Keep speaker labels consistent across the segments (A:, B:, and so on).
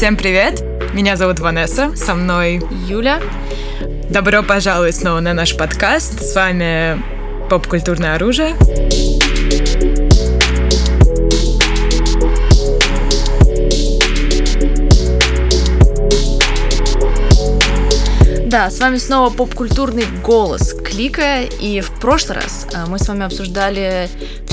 A: Всем привет! Меня зовут Ванесса, со мной
B: Юля.
A: Добро пожаловать снова на наш подкаст. С вами «Поп-культурное оружие».
B: Да, с вами снова поп-культурный голос Клика, и в прошлый раз а, мы с вами обсуждали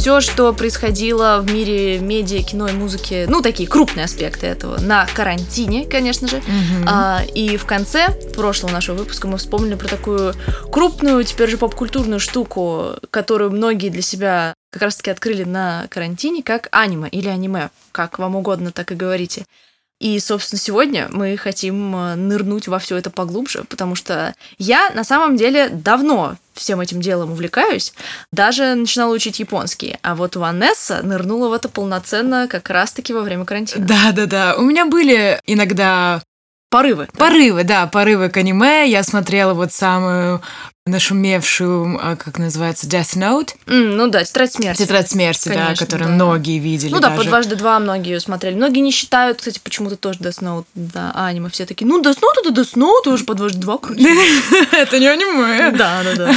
B: все, что происходило в мире медиа, кино и музыки, ну, такие крупные аспекты этого, на карантине, конечно же.
A: Мгм.
B: А, и в конце прошлого нашего выпуска мы вспомнили про такую крупную, теперь же поп-культурную штуку, которую многие для себя как раз-таки открыли на карантине, как аниме или аниме, как вам угодно, так и говорите. И, собственно, сегодня мы хотим э, нырнуть во все это поглубже, потому что я на самом деле давно всем этим делом увлекаюсь, даже начинала учить японский, а вот Ванесса нырнула в это полноценно как раз-таки во время карантина.
A: Да-да-да, у меня были иногда
B: Порывы.
A: порывы, да, порывы к аниме. Я смотрела вот самую нашумевшую, а, как называется, Death Note.
B: М, ну да, тетрадь смерти.
A: Тетрадь смерти, да,
B: Конечно,
A: которую
B: да.
A: многие видели
B: Ну да,
A: даже.
B: по дважды два многие ее смотрели. Многие не считают, кстати, почему-то тоже Death Note, да, аниме. Все такие, ну, Death Note это Death Note, уже по дважды два крутить.
A: Это не аниме.
B: Да, да, да.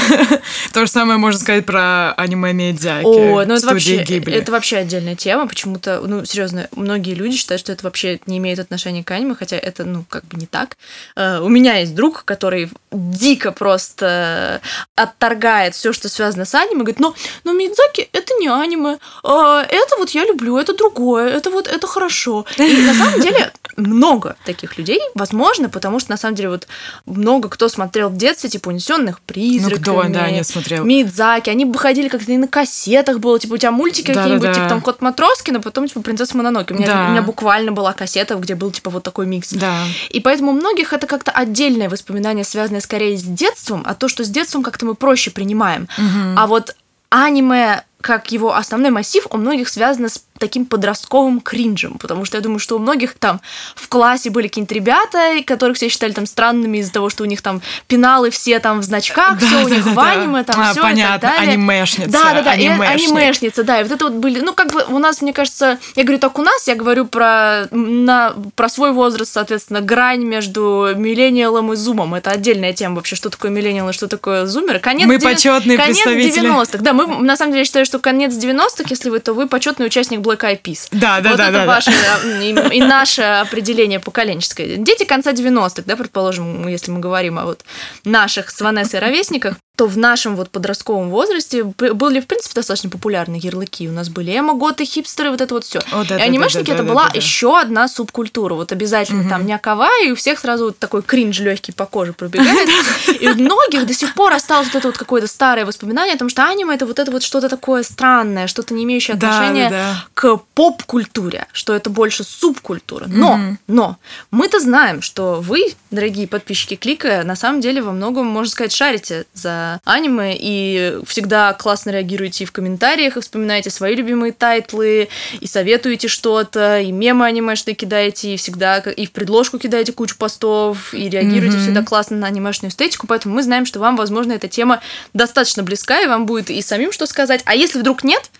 A: То же самое можно сказать про аниме Миядзаки.
B: О, ну это вообще, это вообще отдельная тема. Почему-то, ну, серьезно, многие люди считают, что это вообще не имеет отношения к аниме, хотя это, ну, как бы не так. Э, У меня есть друг, который дико просто отторгает все, что связано с аниме, говорит, ну, ну, Мидзаки это не аниме, а, это вот я люблю, это другое, это вот, это хорошо. И на самом деле много таких людей, возможно, потому что на самом деле вот много кто смотрел в детстве, типа, «Унесенных
A: Ну
B: призраками»,
A: кто, да, не смотрел.
B: Мидзаки, они выходили как-то и на кассетах было, типа у тебя мультики
A: Да-да-да.
B: какие-нибудь, типа там Кот Матроскин, а потом типа Принцесса Мононоке. У меня,
A: Да.
B: у меня буквально была кассета, где был типа вот такой микс.
A: Да.
B: И поэтому у многих это как-то отдельное воспоминание, связанное скорее с детством, а то, что с детством как-то мы проще принимаем.
A: Мгм.
B: А вот аниме как его основной массив у многих связано с таким подростковым кринжем, потому что я думаю, что у многих там в классе были какие-нибудь ребята, которых все считали там странными из-за того, что у них там пеналы все там в значках, все у них в
A: Да-да-да.
B: аниме, там
A: А,
B: все
A: понятно,
B: и так далее.
A: анимешница,
B: Да, да, да,
A: анимешник.
B: анимешница, да. И вот это вот были. Ну, как бы у нас, мне кажется, я говорю так у нас, я говорю про, на, про свой возраст, соответственно, грань между миллениалом и зумом. Это отдельная тема вообще, что такое миллениал и что такое зумер. Конец
A: Мы почетные
B: конец
A: представители.
B: 90-х. Да, мы на самом деле считаю, что конец 90-х, если вы, то вы почетный участник Black Eyed Peas.
A: Да, да,
B: вот
A: да,
B: это
A: да, да.
B: ваше э, и, и наше определение поколенческое. Дети конца 90-х, да, предположим, если мы говорим о вот наших с Ванессой ровесниках, то в нашем вот подростковом возрасте были, в принципе, достаточно популярны ярлыки. У нас были эмо-готы, хипстеры, вот это вот все.
A: О, да,
B: и
A: да,
B: анимешники
A: да, да,
B: это
A: да,
B: была
A: да, да.
B: еще одна субкультура. Вот обязательно там някова, и у всех сразу вот такой кринж легкий по коже пробегает. И у многих до сих пор осталось вот это вот какое-то старое воспоминание о том, что аниме это вот это вот что-то такое странное, что-то не имеющее
A: Да,
B: отношения
A: да, да.
B: к поп-культуре, что это больше субкультура. Но,
A: Мгм.
B: но мы-то знаем, что вы, дорогие подписчики Клика, на самом деле во многом, можно сказать, шарите за аниме и всегда классно реагируете и в комментариях, и вспоминаете свои любимые тайтлы, и советуете что-то, и мемы анимешные кидаете, и всегда и в предложку кидаете кучу постов, и реагируете
A: Мгм.
B: всегда классно на анимешную эстетику, поэтому мы знаем, что вам, возможно, эта тема достаточно близка, и вам будет и самим что сказать. А если вдруг нет,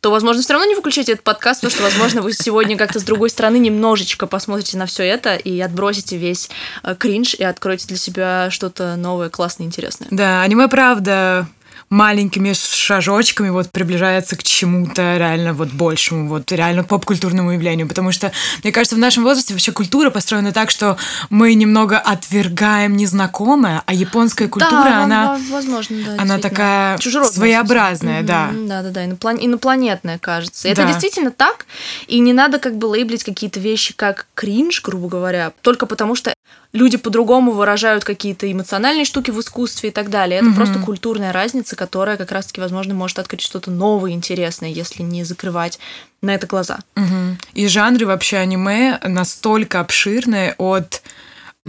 B: то, возможно, все равно не выключайте этот подкаст, потому что, возможно, вы сегодня как-то с другой стороны немножечко посмотрите на все это и отбросите весь э, кринж и откроете для себя что-то новое, классное, интересное.
A: Да, аниме, правда, маленькими шажочками вот приближается к чему-то реально вот большему, вот реально поп-культурному явлению, потому что, мне кажется, в нашем возрасте вообще культура построена так, что мы немного отвергаем незнакомое, а японская культура,
B: Да,
A: она,
B: во- возможно, да.
A: она такая своеобразная, да.
B: Мгм, Да-да-да, иноплан- инопланетная, кажется. Это
A: Да.
B: действительно так, и не надо как бы лейблить какие-то вещи как кринж, грубо говоря, только потому что люди по-другому выражают какие-то эмоциональные штуки в искусстве и так далее. Это
A: Мгм.
B: просто культурная разница, которая как раз-таки, возможно, может открыть что-то новое, интересное, если не закрывать на это глаза.
A: Мгм. И жанры вообще аниме настолько обширные от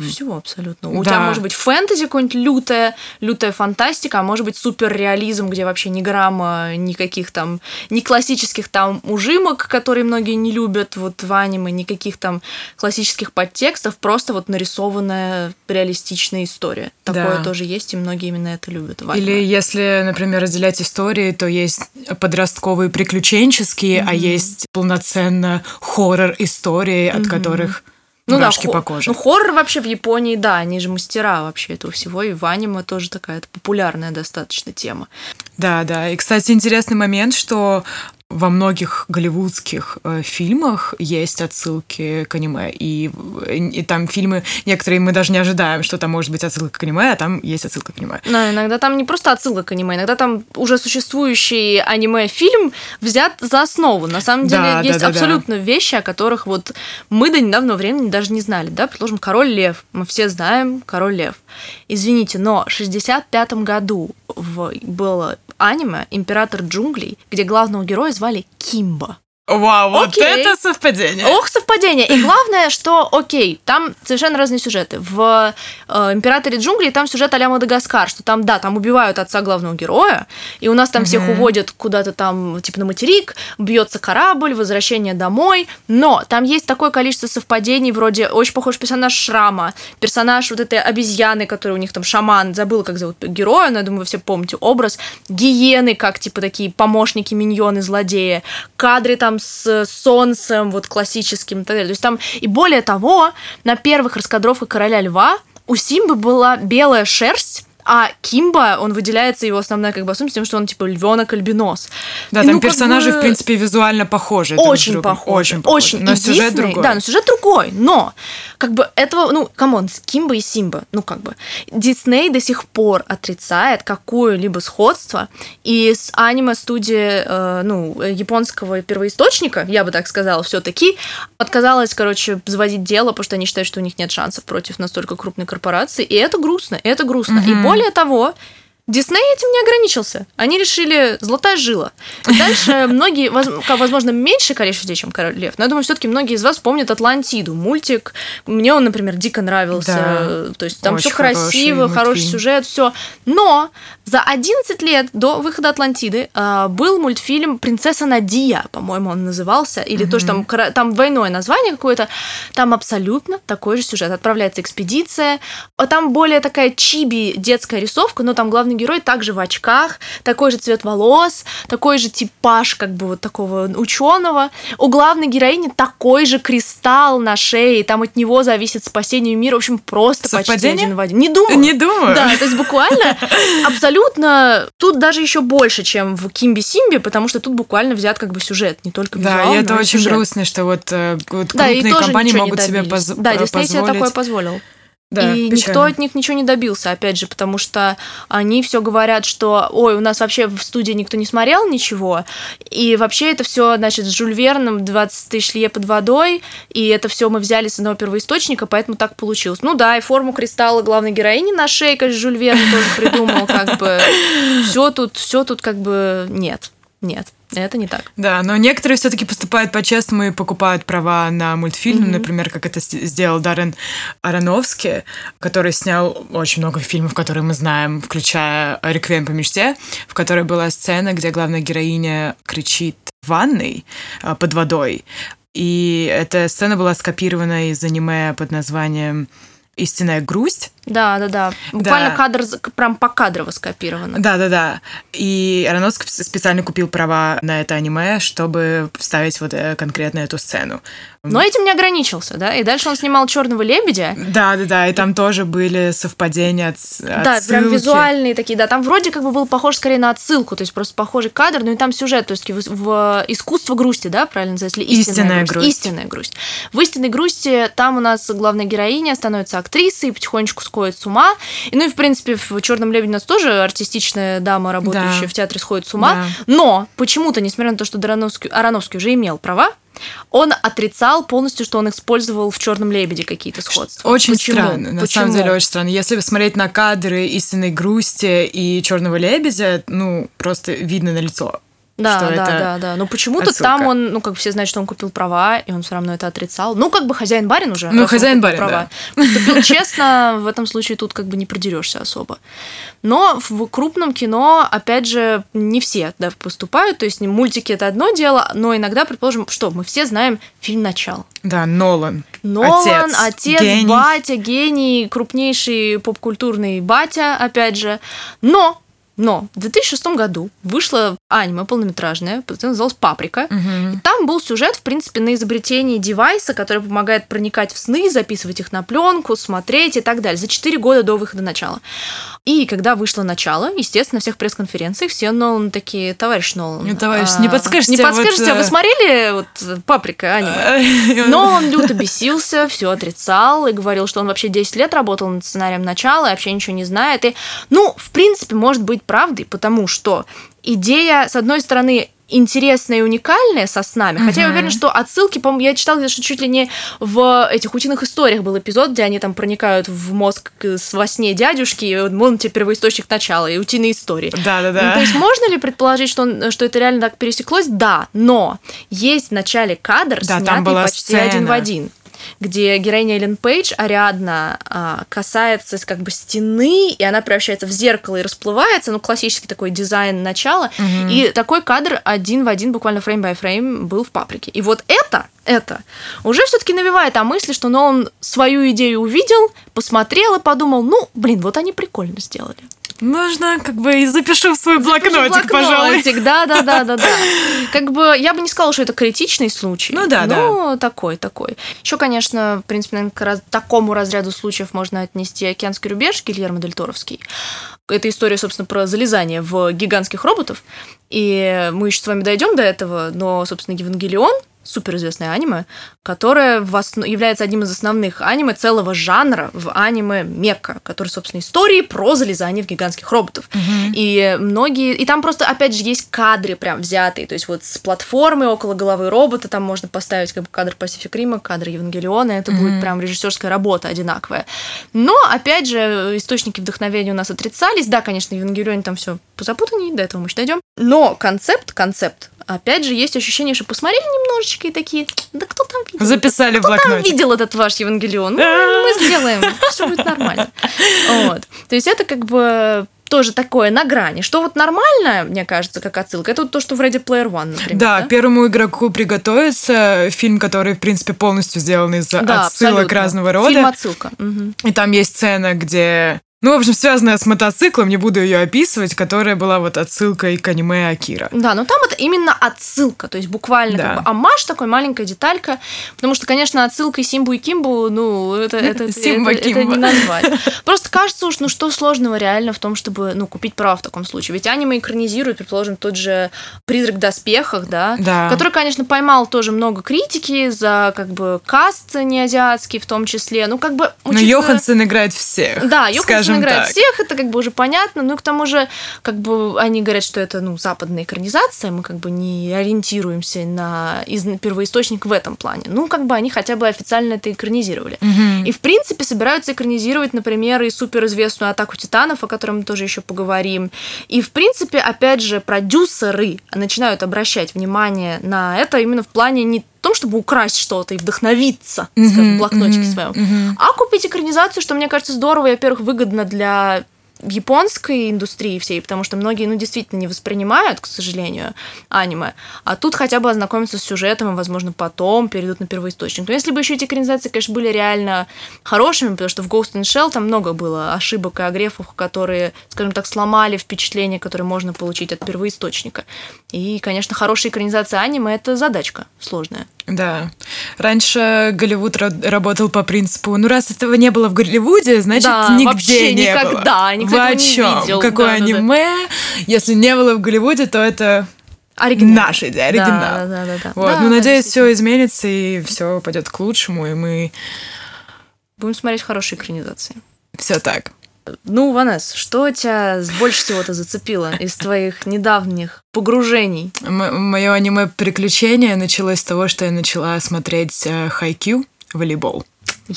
B: Всего абсолютно. У
A: Да.
B: тебя может быть фэнтези какое-нибудь лютая, лютая фантастика, а может быть суперреализм, где вообще ни грамма никаких там, ни классических там ужимок, которые многие не любят вот в аниме, никаких там классических подтекстов, просто вот нарисованная реалистичная история. Такое
A: Да.
B: тоже есть, и многие именно это любят в
A: Или
B: аниме.
A: если, например, разделять истории, то есть подростковые приключенческие, а есть полноценно хоррор истории, от
B: Мгм.
A: которых
B: Ну да,
A: Мурашки по коже.
B: Ну, хоррор вообще в Японии, да, они же мастера вообще этого всего, и в аниме тоже такая популярная достаточно тема.
A: Да, да. И, кстати, интересный момент, что во многих голливудских э, фильмах есть отсылки к аниме. И, и там фильмы, некоторые мы даже не ожидаем, что там может быть отсылка к аниме, а там есть отсылка к аниме.
B: Но иногда там не просто отсылка к аниме, иногда там уже существующий аниме-фильм взят за основу. На самом деле
A: Да, да,
B: есть
A: да, да.
B: абсолютно вещи, о которых вот мы до недавнего времени даже не знали. Да, предположим, Король Лев. Мы все знаем Король Лев. Извините, но в 65 году в, было аниме «Император джунглей», где главного героя звали Кимба.
A: Вау, вот
B: Окей.
A: это совпадение.
B: Ох, совпадение. И главное, что, окей, там совершенно разные сюжеты. В э, «Императоре джунглей» там сюжет а Мадагаскар, что там, да, там убивают отца главного героя, и у нас там всех уводят куда-то там, типа, на материк, бьется корабль, возвращение домой, но там есть такое количество совпадений, вроде очень похож персонаж Шрама, персонаж вот этой обезьяны, который у них там шаман, забыл, как зовут героя, но я думаю, вы все помните образ, гиены, как, типа, такие помощники, миньоны, злодеи, кадры там с солнцем, вот классическим и так далее. То есть там, и более того, на первых раскадровках Короля Льва у Симбы была белая шерсть, а Кимба, он выделяется, его основная как бы особенность тем, что он типа львенок-альбинос.
A: Да,
B: И,
A: там
B: ну,
A: персонажи,
B: бы,
A: в принципе, визуально похожи. друг
B: очень
A: другом.
B: похож.
A: Очень похожи.
B: Очень.
A: Но
B: И
A: сюжет
B: Дисней-
A: другой.
B: Да, но сюжет другой. Но, как бы, этого, ну, come on, Кимба и Симба, ну, как бы, Дисней до сих пор отрицает какое-либо сходство, и с аниме-студии, э, ну, японского первоисточника, я бы так сказала, все таки отказалась, короче, заводить дело, потому что они считают, что у них нет шансов против настолько крупной корпорации, и это грустно, это грустно. И
A: Мгм.
B: Более того, Дисней этим не ограничился. Они решили золотая жила. Дальше многие, возможно, меньшее количество людей, чем Король Лев, но я думаю, все-таки многие из вас помнят Атлантиду. Мультик. Мне он, например, дико нравился.
A: Да.
B: То есть там все красиво,
A: хороший
B: хороший
A: мультфильм.
B: сюжет, все. Но за 11 лет до выхода Атлантиды а, был мультфильм Принцесса Надия, по-моему, он назывался. Или то, что там, там двойное название какое-то. Там абсолютно такой же сюжет. Отправляется экспедиция. Там более такая чиби детская рисовка, но там главный герой также в очках, такой же цвет волос, такой же типаж как бы вот такого ученого. У главной героини такой же кристалл на шее, там от него зависит спасение мира. В общем, просто почти
A: Совпадение?
B: один в один. Не думаю.
A: Не думаю.
B: Да, то есть буквально абсолютно тут даже еще больше, чем в Кимби Симби, потому что тут буквально взят как бы сюжет, не только
A: Да,
B: визуал,
A: и это
B: и
A: очень
B: сюжет.
A: грустно, что вот, э, вот
B: Да, и
A: крупные компании могут себе поз-
B: Да,
A: э,
B: Дисней себе
A: позволить.
B: такое позволил.
A: Да,
B: и
A: печально.
B: никто от них ничего не добился, опять же, потому что они все говорят, что ой, у нас вообще в студии никто не смотрел ничего, и вообще это все, значит, с Жюль Верном 20 тысяч лье под водой, и это все мы взяли с одного первоисточника, поэтому так получилось. Ну да, и форму кристалла главной героини на шее, конечно, Жюль Верн тоже придумал, как бы все тут, все тут как бы нет, нет, это не так.
A: Да, но некоторые все-таки поступают по-честному и покупают права на мультфильм,
B: Мгм.
A: например, как это сделал Даррен Аронофски, который снял очень много фильмов, которые мы знаем, включая «Реквием по мечте», в которой была сцена, где главная героиня кричит в ванной а, под водой. И эта сцена была скопирована из аниме под названием «Истинная грусть».
B: Да, да, да. Буквально
A: Да.
B: кадр прям покадрово скопировано.
A: Да, да, да. И Аронофск специально купил права на это аниме, чтобы вставить вот э, конкретно эту сцену.
B: Но этим не ограничился, да? И дальше он снимал Черного лебедя.
A: Да, да, да, и там тоже были совпадения от
B: Да, прям визуальные такие, да. Там вроде как бы был похож скорее на отсылку, то есть просто похожий кадр, но и там сюжет, то есть в, в искусство грусти, да, правильно называется? Или
A: Истинная грусть.
B: Истинная грусть. В истинной грусти там у нас главная героиня становится актрисой и потихонечку сходит с ума. И, ну и, в принципе, в Черном лебеде у нас тоже артистичная дама, работающая
A: Да.
B: в театре, сходит с ума.
A: Да.
B: Но почему-то, несмотря на то, что Ароновский, Ароновский уже имел права, он отрицал полностью, что он использовал в Черном лебеде какие-то сходства.
A: Очень
B: Почему?
A: странно, на
B: Почему?
A: самом деле очень странно. Если посмотреть на кадры истинной грусти и черного лебедя, ну, просто видно на лицо.
B: Да,
A: что
B: да,
A: это
B: да, да. Но почему-то
A: отсылка.
B: там он, ну, как все знают, что он купил права, и он все равно это отрицал. Ну, как бы хозяин-барин уже.
A: Ну, хозяин-барин,
B: права. Поступил честно, в этом случае тут как бы не придерешься особо. Но в крупном кино, опять же, не все да, поступают. То есть мультики это одно дело, но иногда, предположим, что мы все знаем фильм «Начало».
A: Да, Нолан.
B: Нолан,
A: Отец,
B: отец,
A: гений.
B: батя, гений, крупнейший поп-культурный батя, опять же. Но Но в 2006 году вышло аниме полнометражное, называлось «Паприка».
A: Мгм.
B: И там был сюжет, в принципе, на изобретении девайса, который помогает проникать в сны, записывать их на пленку, смотреть и так далее. За 4 года до выхода начала. И когда вышло начало, естественно, на всех пресс-конференциях все Нолан такие, товарищ Нолан.
A: Ну, товарищ,
B: а,
A: не подскажете,
B: Не
A: вот,
B: подскажете, а вы
A: э,
B: смотрели вот «Паприка» аниме? Но он люто бесился, все отрицал и говорил, что он вообще 10 лет работал над сценарием начала и вообще ничего не знает. И, ну, в принципе, может быть правдой, потому что идея, с одной стороны, интересная и уникальная со снами. Хотя я уверена, что отсылки, по-моему, я читала, что чуть ли не в этих утиных историях был эпизод, где они там проникают в мозг с- во сне дядюшки, и вот он тебе первоисточник начала, и утиные истории. Ну,
A: Да-да-да.
B: то есть можно ли предположить, что, он, что это реально так пересеклось? Да, но есть в начале кадр,
A: Да,
B: снятый почти один в
A: сцена.
B: один где героиня Эллен Пейдж, Ариадна, а, касается как бы стены, и она превращается в зеркало и расплывается, ну, классический такой дизайн начала,
A: Мгм.
B: и такой кадр один в один, буквально фрейм by фрейм, был в «Паприке». И вот это, это уже все таки навевает о мысли, что он свою идею увидел, посмотрел и подумал, ну, блин, вот они прикольно сделали.
A: Нужно, как бы, и запишу в свой блокнотик, пожалуй.
B: Блокнотик, да, да, да, да, да. Как бы я бы не сказала, что это критичный случай.
A: Ну да,
B: но такой, такой. Еще, конечно, в принципе, наверное, к раз- такому разряду случаев можно отнести океанский рубеж Гильермо Дель Торовский. Это история, собственно, про залезание в гигантских роботов. И мы еще с вами дойдем до этого, но, собственно, Евангелион суперизвестное аниме, которое в осно- является одним из основных аниме целого жанра в аниме Мека, который, собственно, истории про залезание в гигантских роботов.
A: Мгм.
B: И многие... И там просто, опять же, есть кадры прям взятые. То есть вот с платформы около головы робота там можно поставить как бы кадр Pacific Rim, кадр Евангелиона. Это будет
A: Мгм.
B: прям режиссерская работа одинаковая. Но, опять же, источники вдохновения у нас отрицались. Да, конечно, в Евангелионе там все запутаннее, до этого мы еще дойдем. Но концепт, концепт, опять же, есть ощущение, что посмотрели немножечко и такие, да кто там видел?
A: Записали
B: Кто там
A: блокнотик.
B: видел этот ваш Евангелион? Ну, мы сделаем, все будет нормально. Вот. То есть это как бы тоже такое на грани. Что вот нормально, мне кажется, как отсылка, это вот то, что в Ready Player One, например.
A: Да, первому игроку приготовиться. Фильм, который, в принципе, полностью сделан из
B: Да,
A: отсылок
B: абсолютно.
A: разного рода.
B: Фильм отсылка. Мгм.
A: И там есть сцена, где... Ну, в общем, связанная с мотоциклом, не буду ее описывать, которая была вот отсылкой к аниме Акира.
B: Да, но там это именно отсылка, то есть буквально
A: Да.
B: как бы амаш такой, маленькая деталька, потому что, конечно, отсылкой Симбу и Кимбу, ну, это, это, это,
A: Симба,
B: это
A: Кимба.
B: не назвать. Просто кажется уж, ну, что сложного реально в том, чтобы, ну, купить права в таком случае. Ведь аниме экранизирует, предположим, тот же «Призрак в доспехах», да,
A: Да.
B: который, конечно, поймал тоже много критики за, как бы, каст неазиатский в том числе, ну, как бы...
A: Но
B: учитывая-
A: Йоханссон играет всех.
B: да, Йоханссон
A: скажем
B: играет
A: так.
B: всех, это как бы уже понятно. Ну и к тому же, как бы они говорят, что это ну, западная экранизация, мы как бы не ориентируемся на из... первоисточник в этом плане. Ну, как бы они хотя бы официально это экранизировали.
A: Мгм.
B: И, в принципе, собираются экранизировать, например, и суперизвестную «Атаку титанов», о которой мы тоже еще поговорим. И, в принципе, опять же, продюсеры начинают обращать внимание на это именно в плане не том, чтобы украсть что-то и вдохновиться, скажем, в блокнотике
A: мгм,
B: своем,
A: мгм.
B: а купить экранизацию, что мне кажется здорово, и, во-первых, выгодно для японской индустрии всей, потому что многие, ну, действительно не воспринимают, к сожалению, аниме. А тут хотя бы ознакомятся с сюжетом и, возможно, потом перейдут на первоисточник. Но если бы еще эти экранизации, конечно, были реально хорошими, потому что в Ghost in Shell там много было ошибок и огрехов, которые, скажем так, сломали впечатление, которое можно получить от первоисточника. И, конечно, хорошая экранизация аниме — это задачка сложная.
A: Да. Раньше Голливуд ра- работал по принципу, ну раз этого не было в Голливуде, значит
B: Да,
A: нигде
B: вообще
A: не
B: никогда,
A: было.
B: никто
A: Вы о чем?
B: видел.
A: Какое
B: Да, да, да.
A: аниме? Если не было в Голливуде, то это
B: Оригинал.
A: наш идея, оригинал.
B: Да, да, да, да.
A: Вот.
B: Да,
A: ну,
B: да,
A: надеюсь, все изменится и все пойдет к лучшему, и мы
B: Будем смотреть хорошие экранизации.
A: все так.
B: Ну, Ванес, что тебя больше всего-то зацепило из твоих недавних погружений?
A: Мое аниме приключение началось с того, что я начала смотреть э, Хайкю волейбол.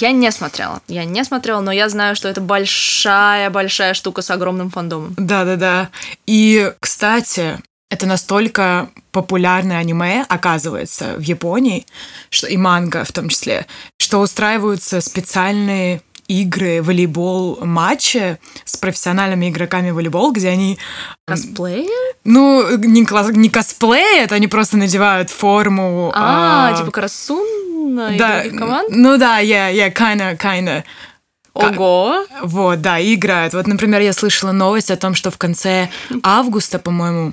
B: Я не смотрела. Я не смотрела, но я знаю, что это большая-большая штука с огромным фандомом.
A: Да-да-да. И, кстати, это настолько популярное аниме, оказывается, в Японии, что и манга в том числе, что устраиваются специальные игры, волейбол, матчи с профессиональными игроками в волейбол, где они,
B: Косплей?
A: ну, не, не косплеят, они просто надевают форму.
B: А,
A: а,
B: типа Карасун и
A: да,
B: других команд?
A: ну да, я, я kinda, kinda.
B: Ого!
A: Вот, да, играют. Вот, например, я слышала новость о том, что в конце августа, по-моему,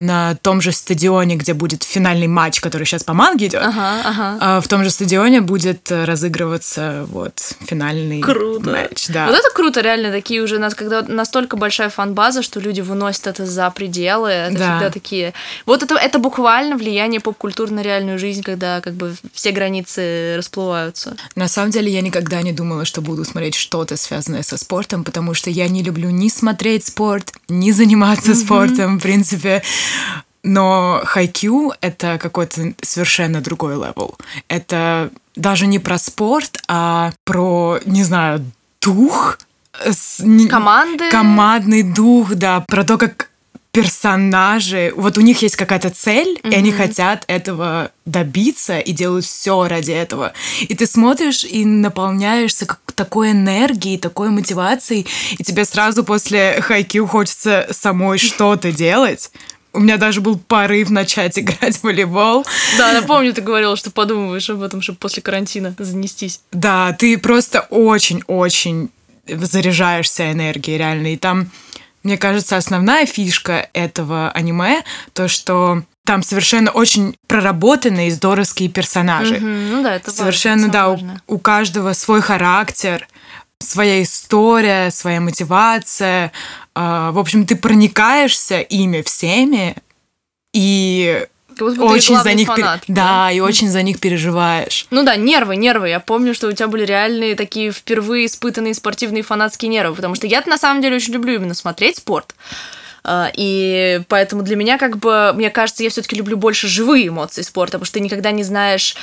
A: на том же стадионе, где будет финальный матч, который сейчас по манге идет,
B: Ага, ага.
A: а, в том же стадионе будет э, разыгрываться вот финальный
B: Круто.
A: матч. Да.
B: Вот это круто, реально, такие уже, нас, когда настолько большая фан-база, что люди выносят это за пределы, это
A: Да.
B: всегда такие... Вот это, это буквально влияние поп-культуры на реальную жизнь, когда как бы все границы расплываются.
A: На самом деле я никогда не думала, что буду смотреть что-то связанное со спортом, потому что я не люблю ни смотреть спорт, ни заниматься спортом, в принципе. Но хайкю — это какой-то совершенно другой level. Это даже не про спорт, а про, не знаю, дух. не-
B: Команды.
A: Командный дух, да, про то, как персонажи, вот у них есть какая-то цель, и они хотят этого добиться и делают все ради этого. И ты смотришь и наполняешься как такой энергией, такой мотивацией, и тебе сразу после хайкю хочется самой что-то делать. У меня даже был порыв начать играть в волейбол.
B: Да, напомню, ты говорила, что подумываешь об этом, чтобы после карантина занестись.
A: Да, ты просто очень-очень заряжаешься энергией, реально. И там, мне кажется, основная фишка этого аниме, то, что там совершенно очень проработанные здоровские персонажи.
B: Мгм, Ну да, это важно,
A: Совершенно,
B: это
A: да, у,
B: важно.
A: у каждого свой характер, своя история, своя мотивация. А, В общем, ты проникаешься ими всеми и очень за них пер-
B: фанат,
A: да, и очень за них переживаешь.
B: Ну да, нервы, нервы. Я помню, что у тебя были реальные такие впервые испытанные спортивные фанатские нервы, потому что я на самом деле очень люблю именно смотреть спорт. А, И поэтому для меня, как бы, мне кажется, я все-таки люблю больше живые эмоции спорта, потому что ты никогда не знаешь.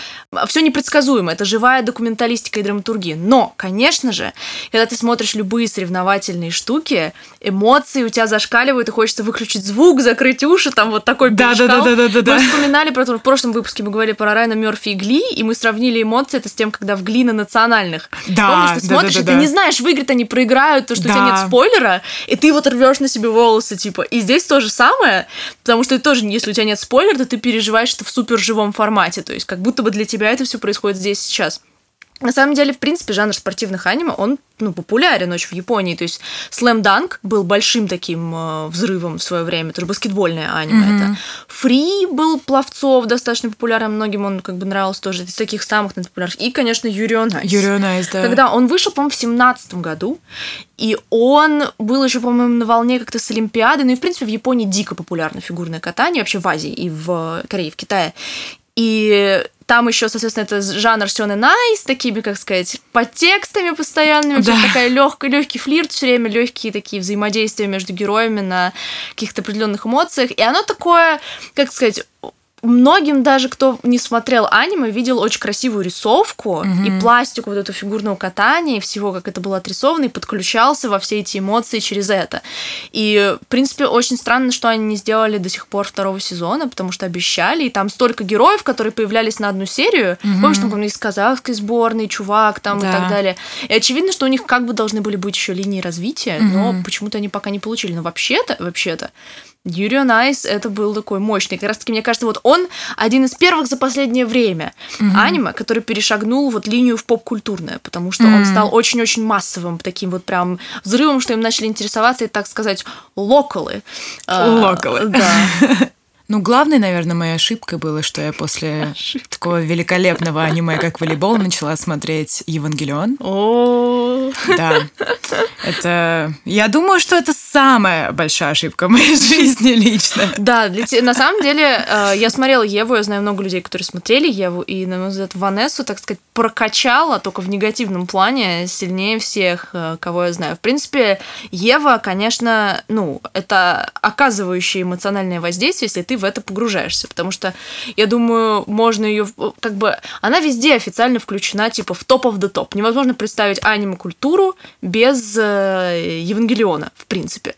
B: Все непредсказуемо. Это живая документалистика и драматургия. Но, конечно же, когда ты смотришь любые соревновательные штуки, эмоции у тебя зашкаливают, и хочется выключить звук, закрыть уши, там вот такой
A: Да, да,
B: перешкал.
A: да, да, да, да,
B: Мы
A: да.
B: вспоминали про то, в прошлом выпуске мы говорили про Райана Мерфи и Гли, и мы сравнили эмоции это с тем, когда в Гли на национальных.
A: Да,
B: Помнишь, ты
A: да,
B: смотришь,
A: да,
B: и
A: да,
B: ты
A: да.
B: не знаешь, выиграют они, проиграют, то, что у тебя
A: Да.
B: нет спойлера, и ты вот рвешь на себе волосы, типа. И здесь то же самое, потому что ты тоже, если у тебя нет спойлера, то ты переживаешь это в супер живом формате, то есть как будто бы для тебя это все происходит здесь сейчас. На самом деле, в принципе, жанр спортивных аниме, он ну, популярен очень в Японии. То есть Slam Dunk был большим таким э, взрывом в свое время. Это же баскетбольное аниме. Это Фри был пловцов достаточно популярен. Многим он как бы нравился тоже из таких самых популярных. И, конечно, Юрий Онайс.
A: Юрий Онайс, да.
B: Когда он вышел, по-моему, в семнадцатом году, и он был еще, по-моему, на волне как-то с Олимпиады, ну и, в принципе, в Японии дико популярно фигурное катание, вообще в Азии и в Корее, в Китае. И там еще, соответственно, это жанр Сёнэн Ай с такими, как сказать, подтекстами постоянными,
A: Да.
B: такая легкий, легкий флирт, все время легкие такие взаимодействия между героями на каких-то определенных эмоциях. И оно такое, как сказать, многим даже, кто не смотрел аниме, видел очень красивую рисовку и пластику вот эту фигурного катания и всего, как это было отрисовано, и подключался во все эти эмоции через это. И, в принципе, очень странно, что они не сделали до сих пор второго сезона, потому что обещали, и там столько героев, которые появлялись на одну серию. Помнишь, там, из казахской сборной, чувак там и
A: Да.
B: так далее. И очевидно, что у них как бы должны были быть еще линии развития, но почему-то они пока не получили. Но вообще-то, вообще-то, Yuri on Ice это был такой мощный. Как раз таки, мне кажется, вот он один из первых за последнее время аниме, который перешагнул вот линию в поп-культурное, потому что он стал очень-очень массовым, таким вот прям взрывом, что им начали интересоваться и, так сказать, локалы. А,
A: Локалы.
B: Да.
A: Ну, главной, наверное, моей ошибкой было, что я после такого великолепного аниме, как волейбол, начала смотреть Евангелион.
B: О,
A: Да. Это... Я думаю, что это самая большая ошибка в моей жизни лично.
B: Да, на самом деле, э, я смотрела Еву, я знаю много людей, которые смотрели Еву, и, на мой взгляд, Ванессу, так сказать, прокачала только в негативном плане сильнее всех, э, кого я знаю. В принципе, Ева, конечно, ну, это оказывающее эмоциональное воздействие, если ты в это погружаешься, потому что, я думаю, можно ее, как бы, она везде официально включена, типа, в топ of the топ. Невозможно представить аниме-культуру без э, Евангелиона, в принципе.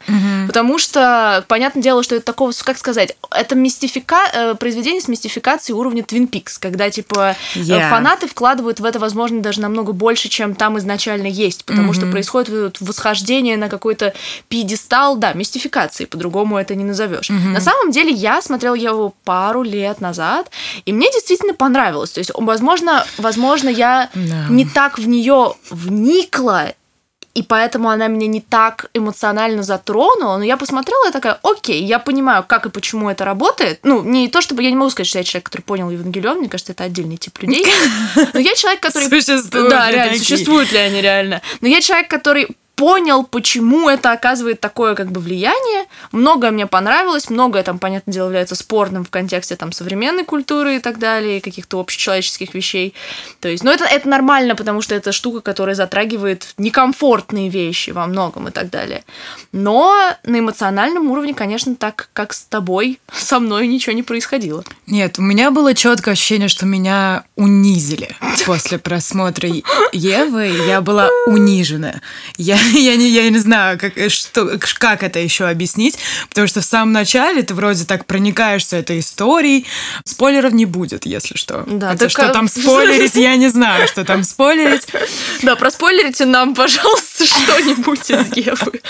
B: Потому что, понятное дело, что это такого, как сказать, это мистифика... э, произведение с мистификацией уровня Twin Peaks, когда, типа, э,
A: Yeah.
B: фанаты вкладывают в это, возможно, даже намного больше, чем там изначально есть, потому что происходит восхождение на какой-то пьедестал, да, мистификации, по-другому это не назовешь. На самом деле, я смотрела его пару лет назад, и мне действительно понравилось. То есть, возможно, возможно, я
A: Да.
B: не так в нее вникла, и поэтому она меня не так эмоционально затронула, но я посмотрела и такая, окей, я понимаю, как и почему это работает. Ну, не то, чтобы я не могу сказать, что я человек, который понял Евангелион, мне кажется, это отдельный тип людей. Но я человек, который...
A: Существуют
B: Да, реально, существуют ли они реально. Но я человек, который понял, почему это оказывает такое как бы влияние. Многое мне понравилось, многое там, понятное дело, является спорным в контексте там современной культуры и так далее, и каких-то общечеловеческих вещей. То есть, ну это, это нормально, потому что это штука, которая затрагивает некомфортные вещи во многом и так далее. Но на эмоциональном уровне, конечно, так как с тобой, со мной ничего не происходило.
A: Нет, у меня было четкое ощущение, что меня унизили после просмотра Евы. Я была унижена. Я, я, не, я не знаю, как, что, как это еще объяснить, потому что в самом начале ты вроде так проникаешься этой историей. Спойлеров не будет, если что.
B: Да,
A: Хотя
B: так
A: что
B: а-
A: там спойлерить, я не знаю, что там спойлерить.
B: Да, проспойлерите нам, пожалуйста, что-нибудь из Евы.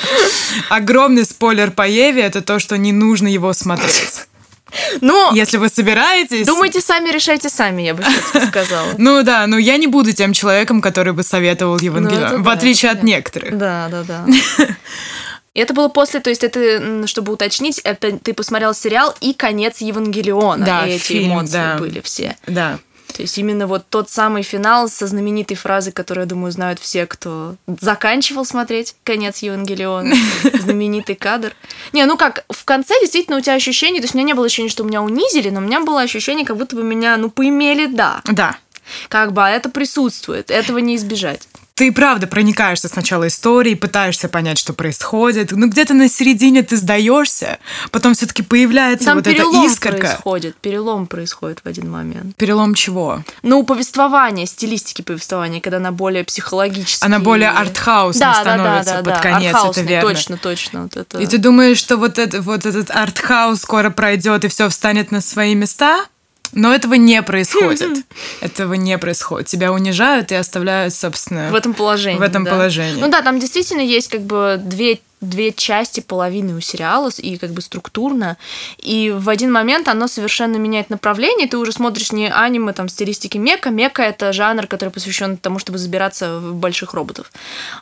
A: Огромный спойлер по Еве – это то, что не нужно его смотреть.
B: Ну,
A: Если вы собираетесь...
B: Думайте сами, решайте сами, я бы все сказала.
A: Ну да, но я не буду тем человеком, который бы советовал Евангелион,
B: Ну, это
A: в отличие от некоторых.
B: Да, да, да. И это было после, то есть это, чтобы уточнить, это ты посмотрел сериал и конец Евангелиона.
A: Да,
B: и эти
A: фильм,
B: эмоции
A: да.
B: были все.
A: Да.
B: То есть именно вот тот самый финал со знаменитой фразой, которую, я думаю, знают все, кто заканчивал смотреть конец Евангелиона. Знаменитый кадр. Не, ну как, в конце действительно у тебя ощущение, то есть у меня не было ощущения, что меня унизили, но у меня было ощущение, как будто бы меня, ну, поимели, да.
A: Да.
B: Как бы, а это присутствует, этого не избежать.
A: Ты правда проникаешься сначала историей, пытаешься понять, что происходит. Ну, где-то на середине ты сдаешься, потом все-таки появляется
B: Там
A: вот эта
B: перелом
A: искорка.
B: происходит, перелом происходит в один момент.
A: Перелом чего?
B: Ну, повествование, стилистики повествования, когда она более психологически...
A: Она более артхаусной
B: да, да,
A: становится
B: да, да,
A: под
B: да,
A: конец, это верно.
B: Точно, точно. Вот это...
A: И ты думаешь, что вот, это, вот этот артхаус скоро пройдет и все встанет на свои места? Но этого не происходит. Этого не происходит. Тебя унижают и оставляют, собственно,
B: в этом положении.
A: в этом
B: да.
A: положении.
B: Ну да, там действительно есть как бы две две части половины у сериала и как бы структурно. И в один момент оно совершенно меняет направление. Ты уже смотришь не аниме там в стилистике мека. Мека это жанр который посвящен тому чтобы забираться в больших роботов.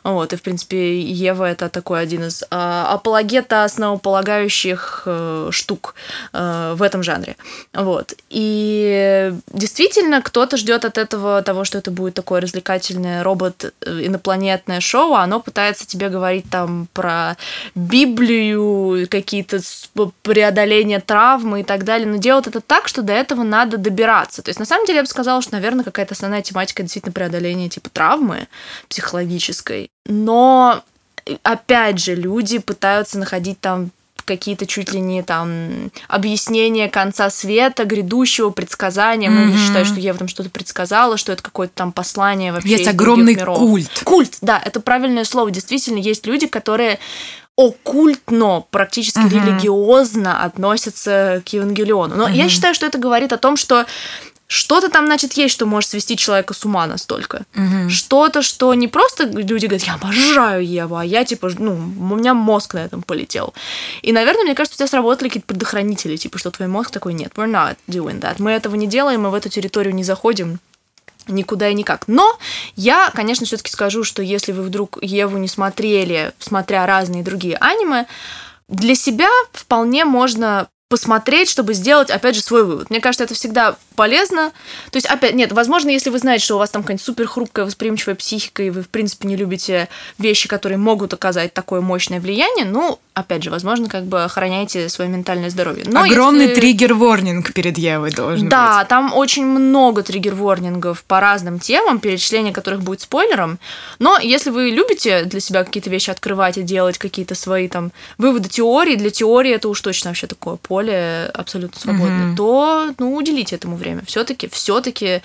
B: Вот и в принципе Ева это такой один из а, апологета основополагающих э, штук э, в этом жанре. Вот. И действительно кто-то ждет от этого того что это будет такое развлекательное робот э, шоу а оно пытается тебе говорить там про Библию, какие-то преодоления травмы и так далее, но делать это так, что до этого надо добираться. То есть, на самом деле, я бы сказала, что, наверное, какая-то основная тематика действительно преодоления типа травмы психологической. Но, опять же, люди пытаются находить там какие-то чуть ли не там объяснения конца света, грядущего, предсказания. Многие
A: Мгм.
B: считают, что Ева там что-то предсказала, что это какое-то там послание вообще
A: Есть огромный
B: миров.
A: культ.
B: Культ, да, это правильное слово. Действительно, есть люди, которые оккультно, практически
A: Мгм.
B: религиозно относятся к Евангелиону. Но я
A: Мгм.
B: считаю, что это говорит о том, что что-то там, значит, есть, что может свести человека с ума настолько.
A: Мгм.
B: Что-то, что не просто люди говорят, я обожаю Еву, а я, типа, ну, у меня мозг на этом полетел. И, наверное, мне кажется, у тебя сработали какие-то предохранители, типа, что твой мозг такой, нет, we're not doing that. Мы этого не делаем, мы в эту территорию не заходим, никуда и никак. Но я, конечно, все-таки скажу, что если вы вдруг Еву не смотрели, смотря разные другие аниме, для себя вполне можно посмотреть, чтобы сделать, опять же, свой вывод. Мне кажется, это всегда полезно. То есть, опять, нет, возможно, если вы знаете, что у вас там какая-нибудь супер хрупкая, восприимчивая психика, и вы, в принципе, не любите вещи, которые могут оказать такое мощное влияние, ну, опять же, возможно, как бы охраняйте свое ментальное здоровье. Но
A: Огромный
B: если-
A: триггер-ворнинг перед Евой должен
B: да,
A: быть.
B: там очень много триггер-ворнингов по разным темам, перечисление которых будет спойлером. Но если вы любите для себя какие-то вещи открывать и делать какие-то свои там выводы теории, для теории это уж точно вообще такое поле абсолютно свободное,
A: Мгм.
B: то ну, уделите этому время. Все-таки, все-таки